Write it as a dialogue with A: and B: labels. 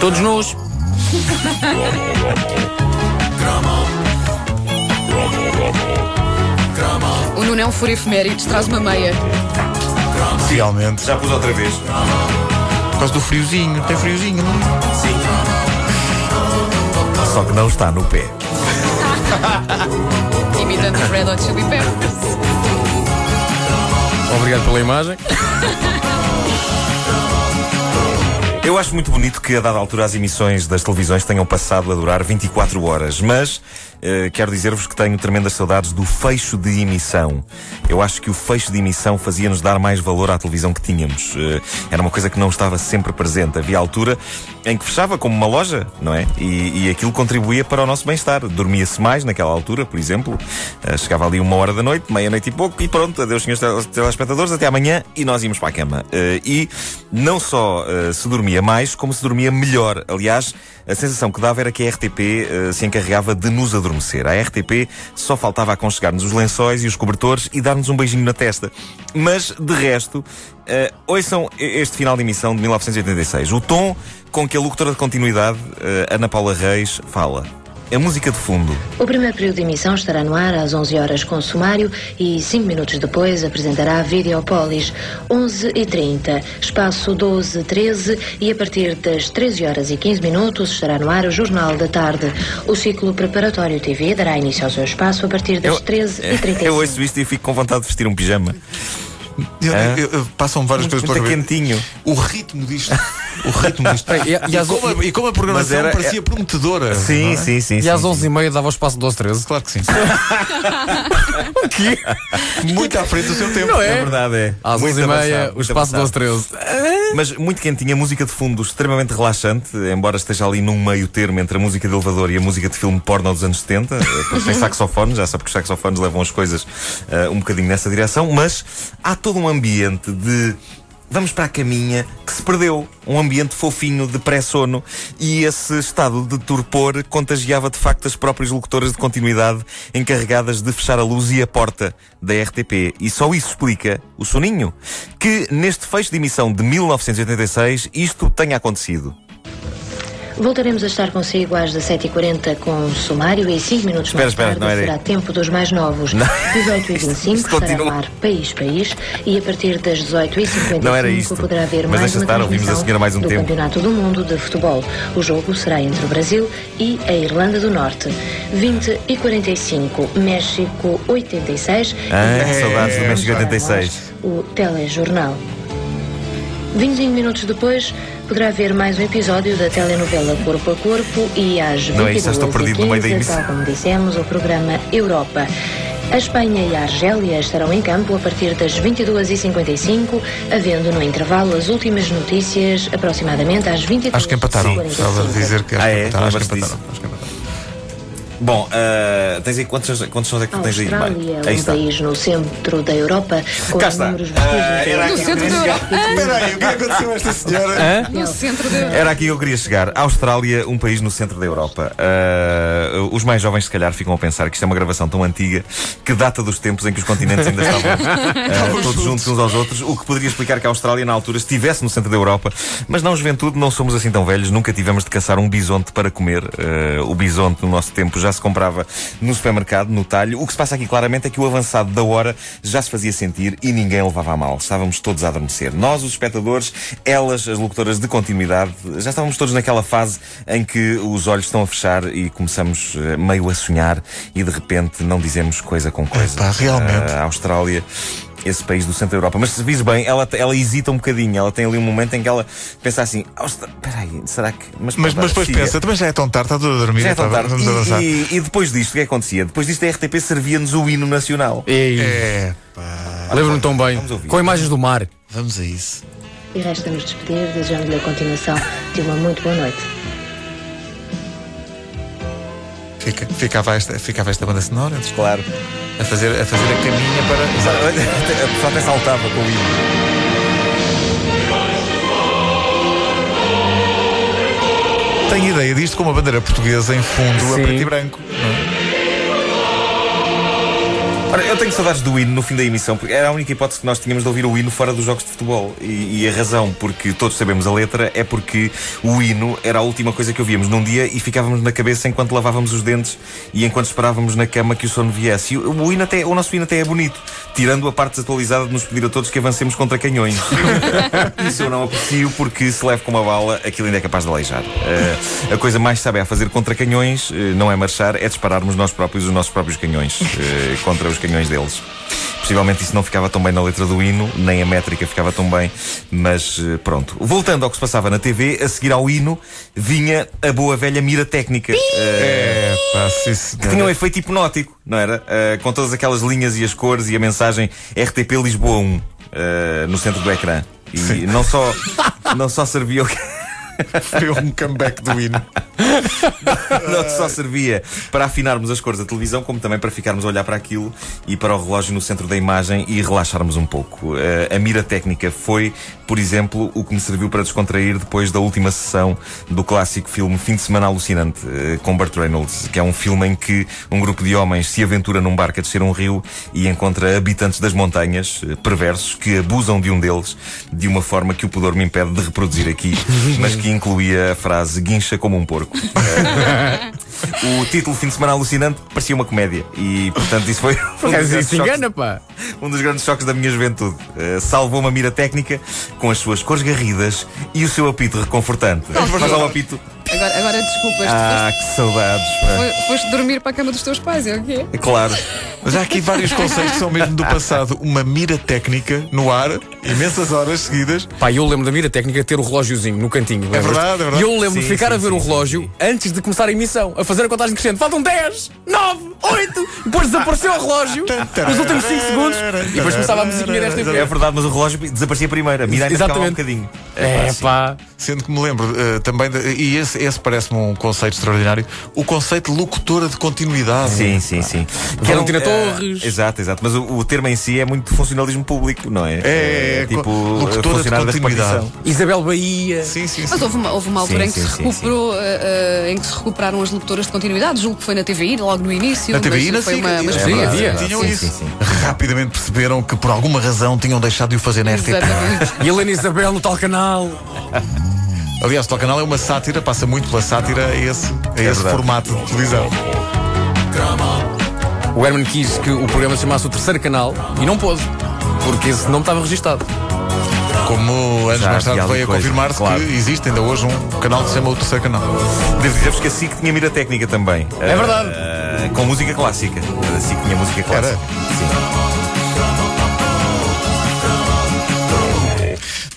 A: Todos nus.
B: O Nuno é um furo efemérides, traz uma meia.
C: Realmente.
D: Já pus outra vez.
C: Por causa do friozinho. Tem friozinho, não é?
D: Sim. Só que não está no pé.
B: Imitando os Red Hot Chili Peppers.
A: Obrigado pela imagem.
D: Eu acho muito bonito que, a dada altura, as emissões das televisões tenham passado a durar 24 horas, mas eh, quero dizer-vos que tenho tremendas saudades do fecho de emissão. Eu acho que o fecho de emissão fazia-nos dar mais valor à televisão que tínhamos. Eh, era uma coisa que não estava sempre presente. Havia altura em que fechava como uma loja, não é? E, e aquilo contribuía para o nosso bem-estar. Dormia-se mais naquela altura, por exemplo. Eh, chegava ali uma hora da noite, meia-noite e pouco, e pronto, adeus, senhores tele- telespectadores, até amanhã, e nós íamos para a cama. Eh, e não só eh, se dormia mais, como se dormia melhor. Aliás, a sensação que dava era que a RTP eh, se encarregava de nos adormecer. A RTP só faltava aconchegar-nos os lençóis e os cobertores e dar-nos um beijinho na testa. Mas, de resto, eh, ouçam este final de emissão de 1986. O tom com que a locutora de continuidade, eh, Ana Paula Reis, fala. A música de fundo.
E: O primeiro período de emissão estará no ar às 11 horas com sumário e 5 minutos depois apresentará Videopolis, 11 e 30, espaço 12 13 e a partir das 13 horas e 15 minutos estará no ar o Jornal da Tarde. O ciclo preparatório TV dará início ao seu espaço a partir das 13 e 35.
D: eu ouço isto e fico com vontade de vestir um pijama.
C: Eu-
D: Hã?
C: eu- eu- Passam várias coisas pela
D: Muito
C: cabeça.
D: quentinho.
C: O ritmo disto. O ritmo disto.
A: E, e,
C: E
A: às,
C: como, a, e como a programação
D: era-
C: parecia prometedora.
D: Sim,
C: é?
D: sim, sim.
A: e
D: sim,
A: às
D: sim.
A: 11h30 dava o espaço 12, 13.
C: Claro que sim. Muito à frente do seu tempo.
A: Não
D: É
A: é?
D: verdade, é.
A: Às
D: Muito
A: 11h30,
D: avançado,
A: o
D: muito
A: espaço
D: avançado.
A: 12, 13.
D: Mas muito quentinha, música de fundo extremamente relaxante, embora esteja ali num meio termo entre a música de elevador e a música de filme porno dos anos 70, eh, tem saxofones, já sabe que os saxofones levam as coisas eh, um bocadinho nessa direção, mas há todo um ambiente de. Vamos para a caminha que se perdeu. Um ambiente fofinho de pré-sono. E esse estado de torpor contagiava de facto as próprias locutoras de continuidade encarregadas de fechar a luz e a porta da RTP. E só isso explica o soninho. Que neste fecho de emissão de 1986 isto tenha acontecido.
E: Voltaremos a estar consigo às 17h40 com o sumário e 5 minutos
D: Espera,
E: mais
D: espera,
E: tarde
D: não era-
E: será tempo dos mais novos.
D: Não.
E: 18 e
D: Isto-
E: 25
D: isto
E: estará no ar País País e a partir das 18 e 55
D: Não era isto.
E: poderá haver
D: Mas
E: mais uma
D: estar, ouvimos a senhora mais um
E: do
D: tempo.
E: Campeonato do Mundo de Futebol. O jogo será entre o Brasil e a Irlanda do Norte. 20 e 45 México 86
D: Ah,
E: e
D: saudades do México
E: para
D: 86.
E: nós O telejornal. 25 minutos depois, poderá haver mais um episódio da telenovela Corpo a Corpo e às 22
D: Não é
E: tal como dissemos, o programa Europa. A Espanha e a Argélia estarão em campo a partir das 22h55, havendo no intervalo as últimas notícias aproximadamente às 22h45.
C: Acho que empataram. Estava a dizer que acho
D: Ah, é?
C: que empataram. Acho que empataram.
D: Bom, ah, tens aí quantos, quantos sons é que tens aí?
E: Austrália,
D: Bem, aí
E: um
D: está.
E: país no centro da Europa, com
D: Cá está.
E: números
D: Ah,
E: vestígios
D: era
B: No centro
D: que
B: da
D: eu
B: Europa.
C: Espera aí, o que aconteceu a esta senhora?
A: Hã?
B: No centro da
D: Era aqui que eu queria chegar. A Austrália, um país no centro da Europa. Ah, os mais jovens, se calhar, ficam a pensar que isto é uma gravação tão antiga que data dos tempos em que os continentes ainda estavam ah, todos juntos uns aos outros, o que poderia explicar que a Austrália, na altura, estivesse no centro da Europa. Mas não, juventude, não somos assim tão velhos, nunca tivemos de caçar um bisonte para comer. Ah, o bisonte, no nosso tempo, já se comprava no supermercado, no talho. O que se passa aqui claramente é que o avançado da hora já se fazia sentir e ninguém levava a mal. Estávamos todos a adormecer. Nós, os espectadores, elas, as locutoras de continuidade, já estávamos todos naquela fase em que os olhos estão a fechar e começamos eh, meio a sonhar e de repente não dizemos coisa com coisa.
C: Epá, realmente.
D: A Austrália. Esse país do centro da Europa. Mas se vis bem, ela, ela hesita um bocadinho. Ela tem ali um momento em que ela pensa assim: "Austra- Peraí, será que.
C: Mas,
D: pá,
C: mas depois
D: siga."
C: pensa, também já é tão tarde, está tudo a dormir.
D: Já é tão
C: tá,
D: tarde.
C: Vamos avançar.
D: E, e- e depois disto, o que é que acontecia? Depois disto, a RTP servia-nos o hino nacional.
A: Ei,
C: É, pá.
A: lembro-me tão bem. Com imagens do mar.
C: Vamos a isso.
E: E resta-nos despedir, desejando-lhe a continuação de uma muito boa noite.
C: Fica, ficava, esta, ficava esta banda sonora antes,
D: Claro.
C: a, fazer, a fazer a caminha para.
D: A pessoa até saltava com o hino.
C: Tenho ideia disto com uma bandeira portuguesa em fundo a
A: Sim.
C: preto e branco. não é?
D: Ora, eu tenho saudades do hino no fim da emissão, porque era a única hipótese que nós tínhamos de ouvir o hino fora dos jogos de futebol. E, e a razão porque todos sabemos a letra é porque o hino era a última coisa que ouvíamos num dia e ficávamos na cabeça enquanto lavávamos os dentes e enquanto esperávamos na cama que o sono viesse. E o, o hino até, o nosso hino até é bonito, tirando a parte desatualizada de nos pedir a todos que avancemos contra canhões. Isso eu não aprecio porque se leve com uma bala, aquilo ainda é capaz de aleijar. Eh, a coisa mais sabe a fazer contra canhões eh, não é marchar, é dispararmos nós próprios os nossos próprios canhões eh, contra os canhões deles. Possivelmente isso não ficava tão bem na letra do hino, nem a métrica ficava tão bem, mas eh, pronto. Voltando ao que se passava na TV, a seguir ao hino, vinha a boa velha mira técnica. eh,
C: É, pá, sim,
D: que tinha um efeito hipnótico, não era? Eh, com todas aquelas linhas e as cores e a mensagem RTP Lisboa 1 eh, no centro do ecrã. E não só, não só servia o
C: Foi um comeback do hino.
D: não só servia para afinarmos as cores da televisão, como também para ficarmos a olhar para aquilo e para o relógio no centro da imagem e relaxarmos um pouco. Eh, a mira técnica foi, por exemplo, o que me serviu para descontrair depois da última sessão do clássico filme Fim de Semana Alucinante, eh, com Burt Reynolds, que é um filme em que um grupo de homens se aventura num barco a descer um rio e encontra habitantes das montanhas, eh, perversos, que abusam de um deles de uma forma que o pudor me impede de reproduzir aqui, mas que incluía a frase guincha como um porco. O título Fim de Semana Alucinante parecia uma comédia e, portanto, isso foi um dos,
A: Mas
D: grandes
A: isso
D: choques,
A: engana, pá.
D: um dos grandes choques da minha juventude. Uh, salvou uma mira técnica com as suas cores garridas e o seu apito reconfortante. Mas ao apito.
B: Agora, agora desculpas,
D: Ah, que saudades. pá.
B: foste, foste dormir para a cama dos teus pais, é o quê?
D: É claro.
C: Mas há aqui vários conceitos que são mesmo do passado. Uma mira técnica no ar, imensas horas seguidas.
A: Pá, eu lembro da mira técnica ter o relógiozinho no cantinho. lembras-te?
C: verdade, é verdade.
A: E eu lembro de
D: Sim,
A: ficar
D: sim,
A: a ver
D: sim,
A: o
D: sim,
A: relógio antes de começar a emissão, a fazer a contagem crescente. Faltam 10, 9, 8. Depois desapareceu o relógio, os últimos 5 segundos. E depois começava a musiquinha desta
D: É
A: vez.
D: verdade, mas o relógio desaparecia primeiro. A mira ainda um
A: Exatamente.
D: bocadinho.
A: É pá.
C: Sendo que me lembro eh, também, de- e esse, esse parece-me um conceito extraordinário, o conceito de locutora de continuidade.
D: Sim, sim, sim.
A: Valentina
D: eh,
A: Torres.
D: Exato, exato. Mas o, o termo em si é muito funcionalismo público, não é?
C: É, é,
D: tipo
C: co- locutora de continuidade.
A: Isabel Bahia.
C: Sim, sim,
B: Mas
C: sim.
B: houve uma, houve uma altura
D: Sim,
B: em que
D: sim,
B: se
D: sim,
B: recuperou, eh, em que se recuperaram as locutoras de continuidade. Julgo que foi na TVI, logo no início.
C: Na TVI,
B: mas
C: na
B: foi uma, uma
C: É. Tinham isso. Rapidamente perceberam que por alguma razão tinham deixado de o fazer na RTP.
A: E Helena Isabel no tal canal.
C: Aliás, o tal canal é uma sátira, passa muito pela sátira a esse, a esse
D: verdade.
C: formato de televisão.
A: O Herman quis que o programa se chamasse o terceiro canal e não pôde. Porque esse nome estava registado.
C: Como anos
D: Já
C: mais tarde veio a confirmar-se
D: claro.
C: que existe ainda hoje um canal que se chama o terceiro canal.
D: Devo dizer-vos que a SIC tinha mira técnica também.
A: É verdade.
D: Ah, com música clássica. A SIC tinha música clássica.
C: Era?
D: Sim.